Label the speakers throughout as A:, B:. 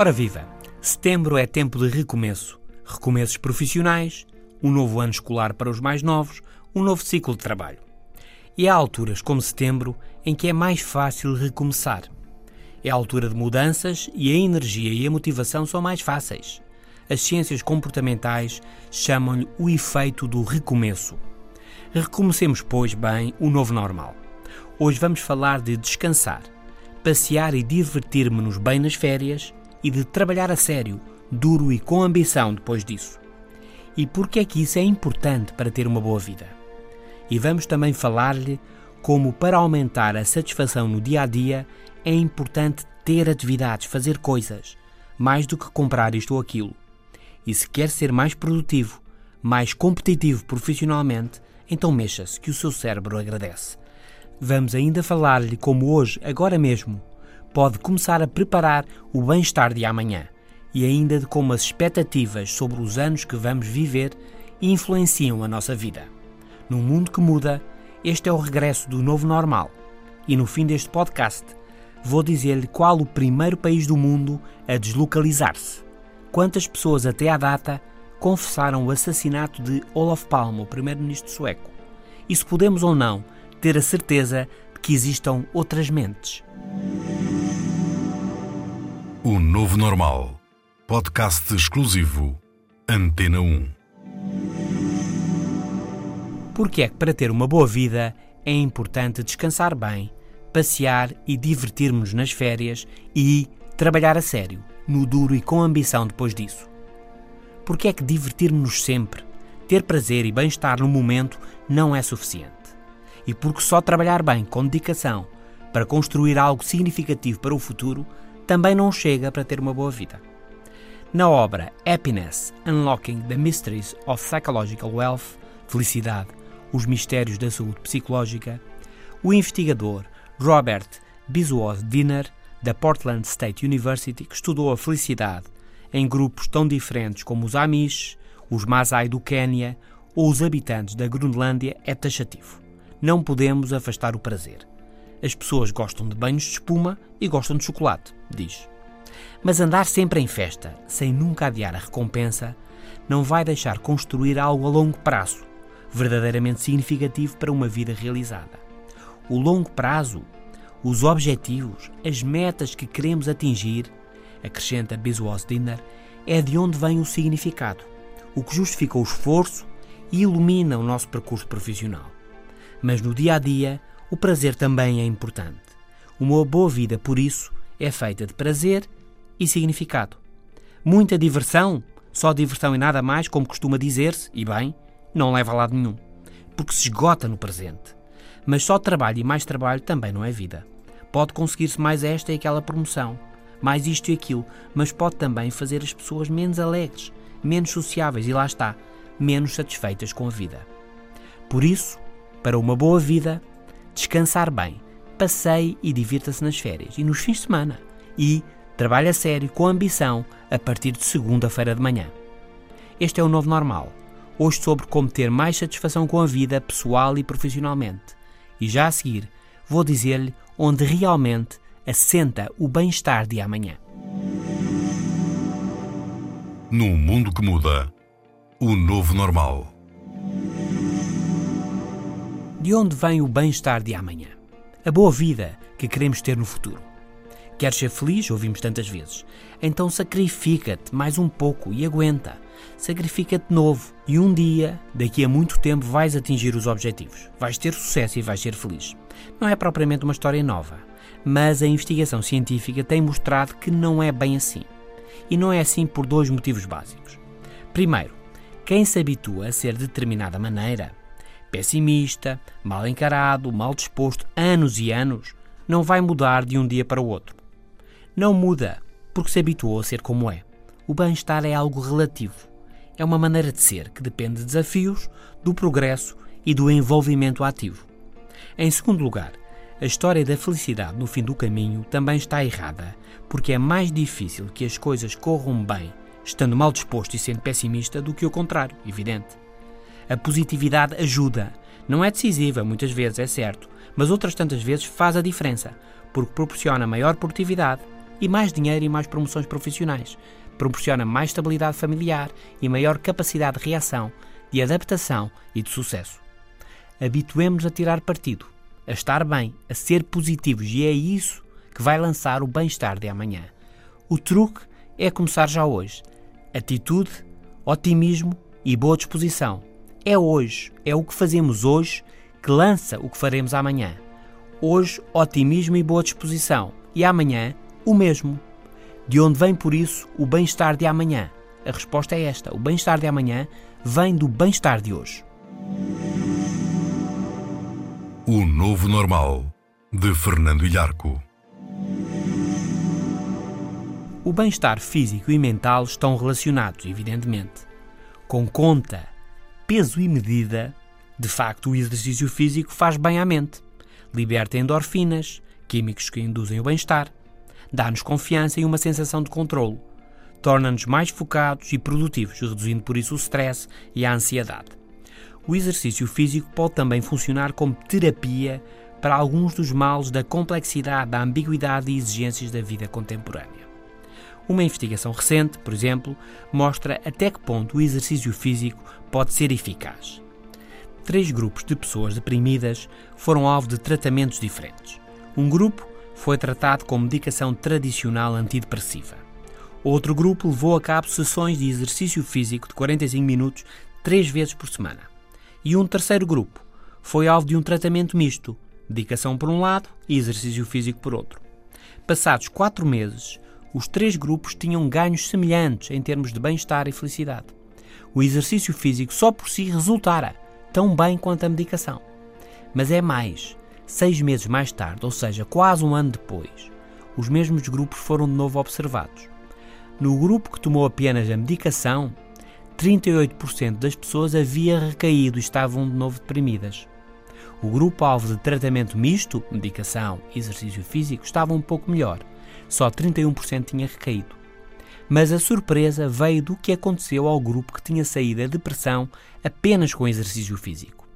A: Ora viva! Setembro é tempo de recomeço. Recomeços profissionais, um novo ano escolar para os mais novos, um novo ciclo de trabalho. E há alturas, como setembro, em que é mais fácil recomeçar. É a altura de mudanças e a energia e a motivação são mais fáceis. As ciências comportamentais chamam-lhe o efeito do recomeço. Recomecemos, pois, bem o novo normal. Hoje vamos falar de descansar, passear e divertir-me-nos bem nas férias e de trabalhar a sério, duro e com ambição depois disso. E por que é que isso é importante para ter uma boa vida? E vamos também falar-lhe como para aumentar a satisfação no dia a dia é importante ter atividades, fazer coisas, mais do que comprar isto ou aquilo. E se quer ser mais produtivo, mais competitivo profissionalmente, então mexa-se que o seu cérebro agradece. Vamos ainda falar-lhe como hoje, agora mesmo, pode começar a preparar o bem-estar de amanhã e ainda de como as expectativas sobre os anos que vamos viver influenciam a nossa vida. Num mundo que muda, este é o regresso do novo normal. E no fim deste podcast, vou dizer-lhe qual o primeiro país do mundo a deslocalizar-se. Quantas pessoas até à data confessaram o assassinato de Olof Palme, o primeiro-ministro sueco. E se podemos ou não ter a certeza de que existam outras mentes.
B: O Novo Normal. Podcast exclusivo. Antena 1.
A: Porque é que para ter uma boa vida é importante descansar bem, passear e divertir-nos nas férias e trabalhar a sério, no duro e com ambição depois disso. Porque é que divertir-nos sempre, ter prazer e bem-estar no momento não é suficiente. E porque só trabalhar bem com dedicação para construir algo significativo para o futuro também não chega para ter uma boa vida. Na obra Happiness Unlocking the Mysteries of Psychological Wealth Felicidade, os mistérios da saúde psicológica, o investigador Robert Biswas Dinner, da Portland State University, que estudou a felicidade em grupos tão diferentes como os Amish, os Masai do Quênia ou os habitantes da Groenlândia, é taxativo. Não podemos afastar o prazer. As pessoas gostam de banhos de espuma e gostam de chocolate, diz. Mas andar sempre em festa, sem nunca adiar a recompensa, não vai deixar construir algo a longo prazo, verdadeiramente significativo para uma vida realizada. O longo prazo, os objetivos, as metas que queremos atingir, acrescenta Biswas Dinner, é de onde vem o significado, o que justifica o esforço e ilumina o nosso percurso profissional. Mas no dia a dia, o prazer também é importante. Uma boa vida, por isso, é feita de prazer e significado. Muita diversão, só diversão e nada mais, como costuma dizer-se, e bem, não leva a lado nenhum, porque se esgota no presente. Mas só trabalho e mais trabalho também não é vida. Pode conseguir-se mais esta e aquela promoção, mais isto e aquilo, mas pode também fazer as pessoas menos alegres, menos sociáveis e lá está, menos satisfeitas com a vida. Por isso, para uma boa vida, descansar bem, passeie e divirta-se nas férias e nos fins de semana. E trabalhe a sério, com ambição, a partir de segunda-feira de manhã. Este é o novo normal. Hoje sobre como ter mais satisfação com a vida, pessoal e profissionalmente. E já a seguir, vou dizer-lhe onde realmente assenta o bem-estar de amanhã.
B: Num mundo que muda, o novo normal.
A: De onde vem o bem-estar de amanhã? A boa vida que queremos ter no futuro. Queres ser feliz? Ouvimos tantas vezes. Então sacrifica-te mais um pouco e aguenta. Sacrifica-te novo e um dia, daqui a muito tempo, vais atingir os objetivos. Vais ter sucesso e vais ser feliz. Não é propriamente uma história nova, mas a investigação científica tem mostrado que não é bem assim. E não é assim por dois motivos básicos. Primeiro, quem se habitua a ser de determinada maneira pessimista, mal encarado, mal disposto, anos e anos, não vai mudar de um dia para o outro. Não muda porque se habituou a ser como é. O bem-estar é algo relativo. É uma maneira de ser que depende de desafios, do progresso e do envolvimento ativo. Em segundo lugar, a história da felicidade no fim do caminho também está errada, porque é mais difícil que as coisas corram bem estando mal disposto e sendo pessimista do que o contrário, evidente. A positividade ajuda. Não é decisiva, muitas vezes, é certo, mas outras tantas vezes faz a diferença, porque proporciona maior produtividade e mais dinheiro e mais promoções profissionais, proporciona mais estabilidade familiar e maior capacidade de reação, de adaptação e de sucesso. Habituemos-nos a tirar partido, a estar bem, a ser positivos e é isso que vai lançar o bem-estar de amanhã. O truque é começar já hoje. Atitude, otimismo e boa disposição. É hoje, é o que fazemos hoje que lança o que faremos amanhã. Hoje, otimismo e boa disposição. E amanhã, o mesmo. De onde vem, por isso, o bem-estar de amanhã? A resposta é esta: o bem-estar de amanhã vem do bem-estar de hoje.
B: O Novo Normal, de Fernando Ilharco.
A: O bem-estar físico e mental estão relacionados, evidentemente. Com conta, peso e medida, de facto, o exercício físico faz bem à mente. Liberta endorfinas, químicos que induzem o bem-estar. Dá-nos confiança e uma sensação de controlo. Torna-nos mais focados e produtivos, reduzindo por isso o stress e a ansiedade. O exercício físico pode também funcionar como terapia para alguns dos males da complexidade, da ambiguidade e exigências da vida contemporânea. Uma investigação recente, por exemplo, mostra até que ponto o exercício físico pode ser eficaz. Três grupos de pessoas deprimidas foram alvo de tratamentos diferentes. Um grupo foi tratado com medicação tradicional antidepressiva. Outro grupo levou a cabo sessões de exercício físico de 45 minutos três vezes por semana. E um terceiro grupo foi alvo de um tratamento misto, medicação por um lado e exercício físico por outro. Passados quatro meses, os três grupos tinham ganhos semelhantes em termos de bem-estar e felicidade. O exercício físico só por si resultara tão bem quanto a medicação. Mas é mais. Seis meses mais tarde, ou seja, quase um ano depois, os mesmos grupos foram de novo observados. No grupo que tomou apenas a medicação, 38% das pessoas havia recaído e estavam de novo deprimidas. O grupo alvo de tratamento misto, medicação e exercício físico, estava um pouco melhor, só 31% tinha recaído. Mas a surpresa veio do que aconteceu ao grupo que tinha saído da depressão apenas com exercício físico.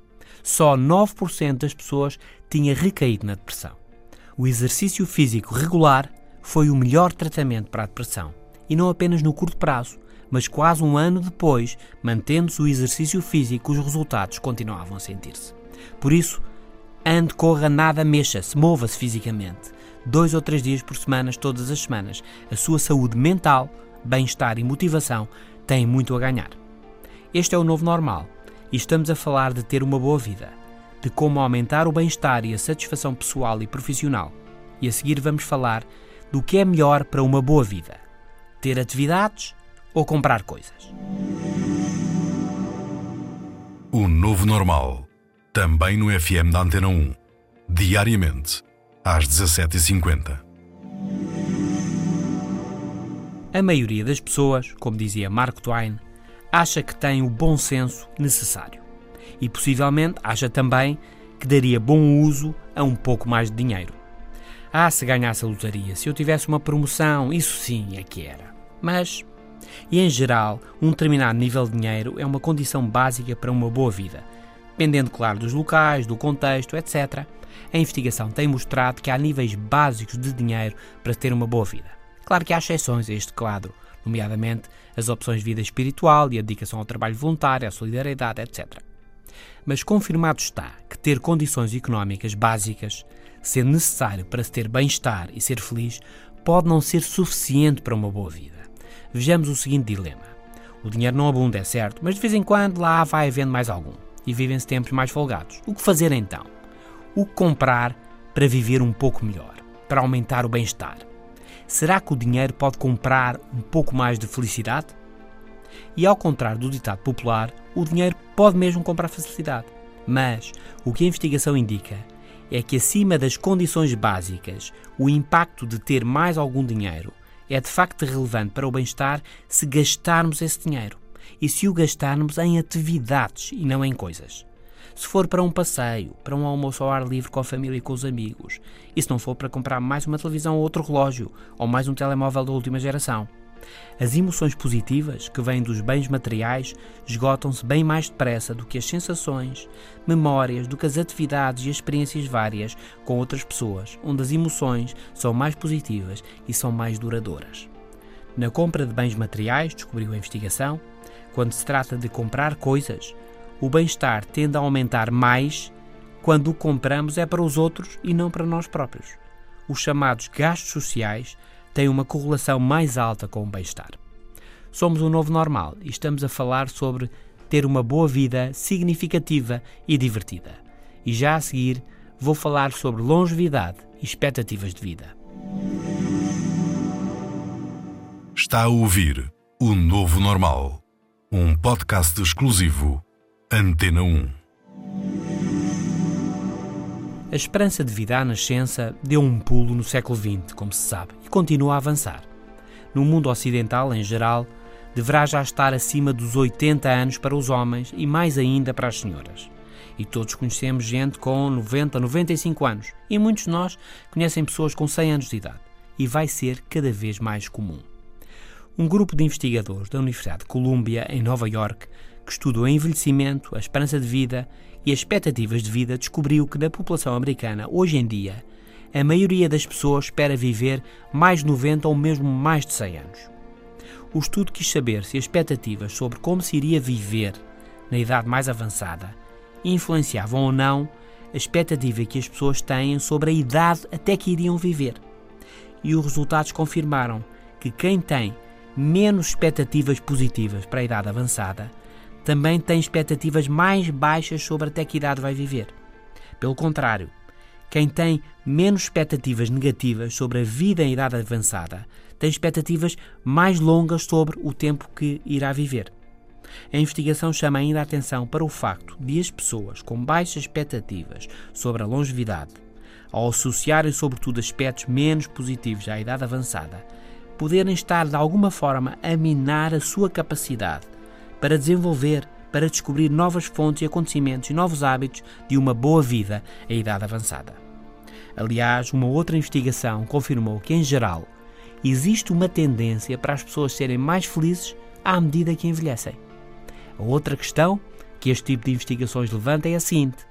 A: Só 9% das pessoas tinha recaído na depressão. O exercício físico regular foi o melhor tratamento para a depressão, e não apenas no curto prazo, mas quase um ano depois, mantendo-se o exercício físico, os resultados continuavam a sentir-se. Por isso, ande, corra, nada, mexa-se, mova-se fisicamente dois ou três dias por semana, todas as semanas. A sua saúde mental, bem-estar e motivação têm muito a ganhar. Este é o novo normal e estamos a falar de ter uma boa vida, de como aumentar o bem-estar e a satisfação pessoal e profissional. E a seguir vamos falar do que é melhor para uma boa vida: ter atividades ou comprar coisas.
B: O Novo Normal, também no FM da Antena 1, diariamente às 17h50.
A: A maioria das pessoas, como dizia Mark Twain, acha que tem o bom senso necessário. E possivelmente acha também que daria bom uso a um pouco mais de dinheiro. Ah, se ganhasse a lotaria, se eu tivesse uma promoção, isso sim é que era. Mas, e em geral, um determinado nível de dinheiro é uma condição básica para uma boa vida, dependendo, claro, dos locais, do contexto, etc. A investigação tem mostrado que há níveis básicos de dinheiro para ter uma boa vida. Claro que há exceções a este quadro, nomeadamente as opções de vida espiritual e a dedicação ao trabalho voluntário, à solidariedade, etc. Mas confirmado está que ter condições económicas básicas, sendo necessário para se ter bem-estar e ser feliz, pode não ser suficiente para uma boa vida. Vejamos o seguinte dilema. O dinheiro não abunda, é certo, mas de vez em quando lá vai havendo mais algum. E vivem-se tempos mais folgados. O que fazer então? O comprar para viver um pouco melhor, para aumentar o bem-estar? Será que o dinheiro pode comprar um pouco mais de felicidade? E ao contrário do ditado popular, o dinheiro pode mesmo comprar felicidade. Mas o que a investigação indica é que, acima das condições básicas, o impacto de ter mais algum dinheiro é de facto relevante para o bem-estar se gastarmos esse dinheiro e se o gastarmos em atividades e não em coisas. Se for para um passeio, para um almoço ao ar livre com a família e com os amigos, e se não for para comprar mais uma televisão ou outro relógio, ou mais um telemóvel da última geração. As emoções positivas que vêm dos bens materiais esgotam-se bem mais depressa do que as sensações, memórias, do que as atividades e experiências várias com outras pessoas, onde as emoções são mais positivas e são mais duradouras. Na compra de bens materiais, descobriu a investigação, quando se trata de comprar coisas, o bem-estar tende a aumentar mais quando o compramos é para os outros e não para nós próprios. Os chamados gastos sociais têm uma correlação mais alta com o bem-estar. Somos um novo normal e estamos a falar sobre ter uma boa vida significativa e divertida. E já a seguir vou falar sobre longevidade e expectativas de vida.
B: Está a ouvir o Novo Normal, um podcast exclusivo Antena 1.
A: A esperança de vida à nascença deu um pulo no século XX, como se sabe, e continua a avançar. No mundo ocidental, em geral, deverá já estar acima dos 80 anos para os homens e mais ainda para as senhoras. E todos conhecemos gente com 90, 95 anos, e muitos de nós conhecem pessoas com 100 anos de idade, e vai ser cada vez mais comum. Um grupo de investigadores da Universidade de Columbia, em Nova York, que estudou o envelhecimento, a esperança de vida e as expectativas de vida, descobriu que na população americana, hoje em dia, a maioria das pessoas espera viver mais de 90 ou mesmo mais de 100 anos. O estudo quis saber se as expectativas sobre como se iria viver na idade mais avançada influenciavam ou não a expectativa que as pessoas têm sobre a idade até que iriam viver. E os resultados confirmaram que quem tem menos expectativas positivas para a idade avançada também tem expectativas mais baixas sobre até que idade vai viver. Pelo contrário, quem tem menos expectativas negativas sobre a vida em idade avançada tem expectativas mais longas sobre o tempo que irá viver. A investigação chama ainda a atenção para o facto de as pessoas com baixas expectativas sobre a longevidade, ao associarem sobretudo aspectos menos positivos à idade avançada, poderem estar de alguma forma a minar a sua capacidade para desenvolver, para descobrir novas fontes e acontecimentos e novos hábitos de uma boa vida à idade avançada. Aliás, uma outra investigação confirmou que, em geral, existe uma tendência para as pessoas serem mais felizes à medida que envelhecem. A outra questão que este tipo de investigações levanta é a seguinte: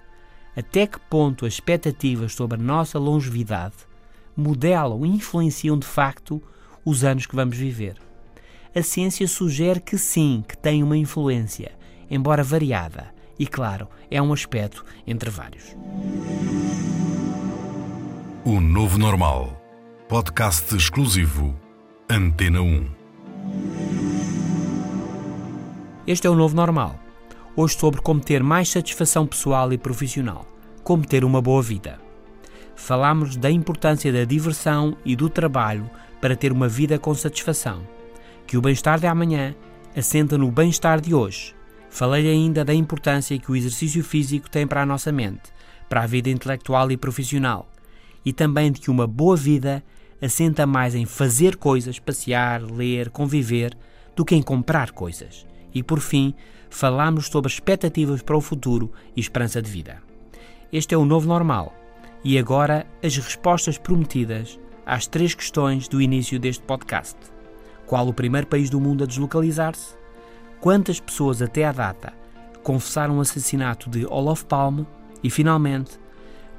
A: até que ponto as expectativas sobre a nossa longevidade modelam e influenciam de facto os anos que vamos viver? A ciência sugere que sim, que tem uma influência, embora variada, e claro, é um aspecto entre vários.
B: O Novo Normal. Podcast exclusivo. Antena 1.
A: Este é o Novo Normal. Hoje sobre como ter mais satisfação pessoal e profissional. Como ter uma boa vida. Falamos da importância da diversão e do trabalho para ter uma vida com satisfação que o bem-estar de amanhã assenta no bem-estar de hoje. Falei ainda da importância que o exercício físico tem para a nossa mente, para a vida intelectual e profissional, e também de que uma boa vida assenta mais em fazer coisas, passear, ler, conviver, do que em comprar coisas. E por fim, falamos sobre expectativas para o futuro e esperança de vida. Este é o novo normal. E agora as respostas prometidas às três questões do início deste podcast. Qual o primeiro país do mundo a deslocalizar-se? Quantas pessoas até à data confessaram o assassinato de Olof Palme? E, finalmente,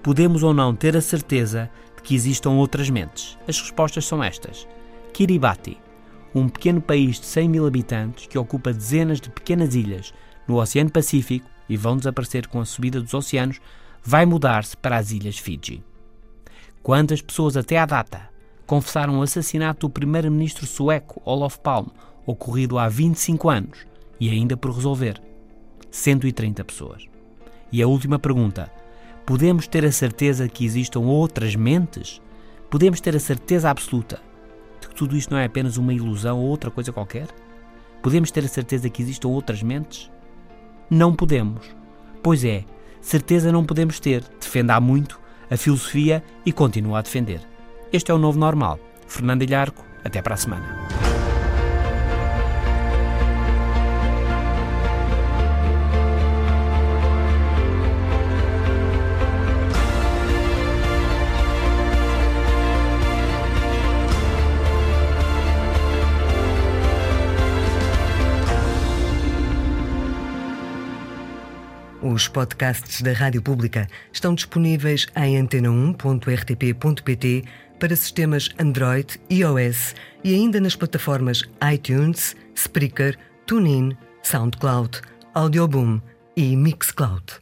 A: podemos ou não ter a certeza de que existam outras mentes? As respostas são estas. Kiribati, um pequeno país de 100 mil habitantes que ocupa dezenas de pequenas ilhas no Oceano Pacífico e vão desaparecer com a subida dos oceanos, vai mudar-se para as Ilhas Fiji. Quantas pessoas até à data confessaram o assassinato do primeiro-ministro sueco Olof Palme, ocorrido há 25 anos e ainda por resolver. 130 pessoas. E a última pergunta: podemos ter a certeza que existam outras mentes? Podemos ter a certeza absoluta de que tudo isto não é apenas uma ilusão ou outra coisa qualquer? Podemos ter a certeza que existam outras mentes? Não podemos. Pois é, certeza não podemos ter, defende há muito a filosofia e continua a defender. Este é o novo normal. Fernando Ilharco, até para a semana.
C: Os podcasts da Rádio Pública estão disponíveis em antena1.rtp.pt para sistemas Android, iOS e ainda nas plataformas iTunes, Spreaker, TuneIn, SoundCloud, Audioboom e Mixcloud.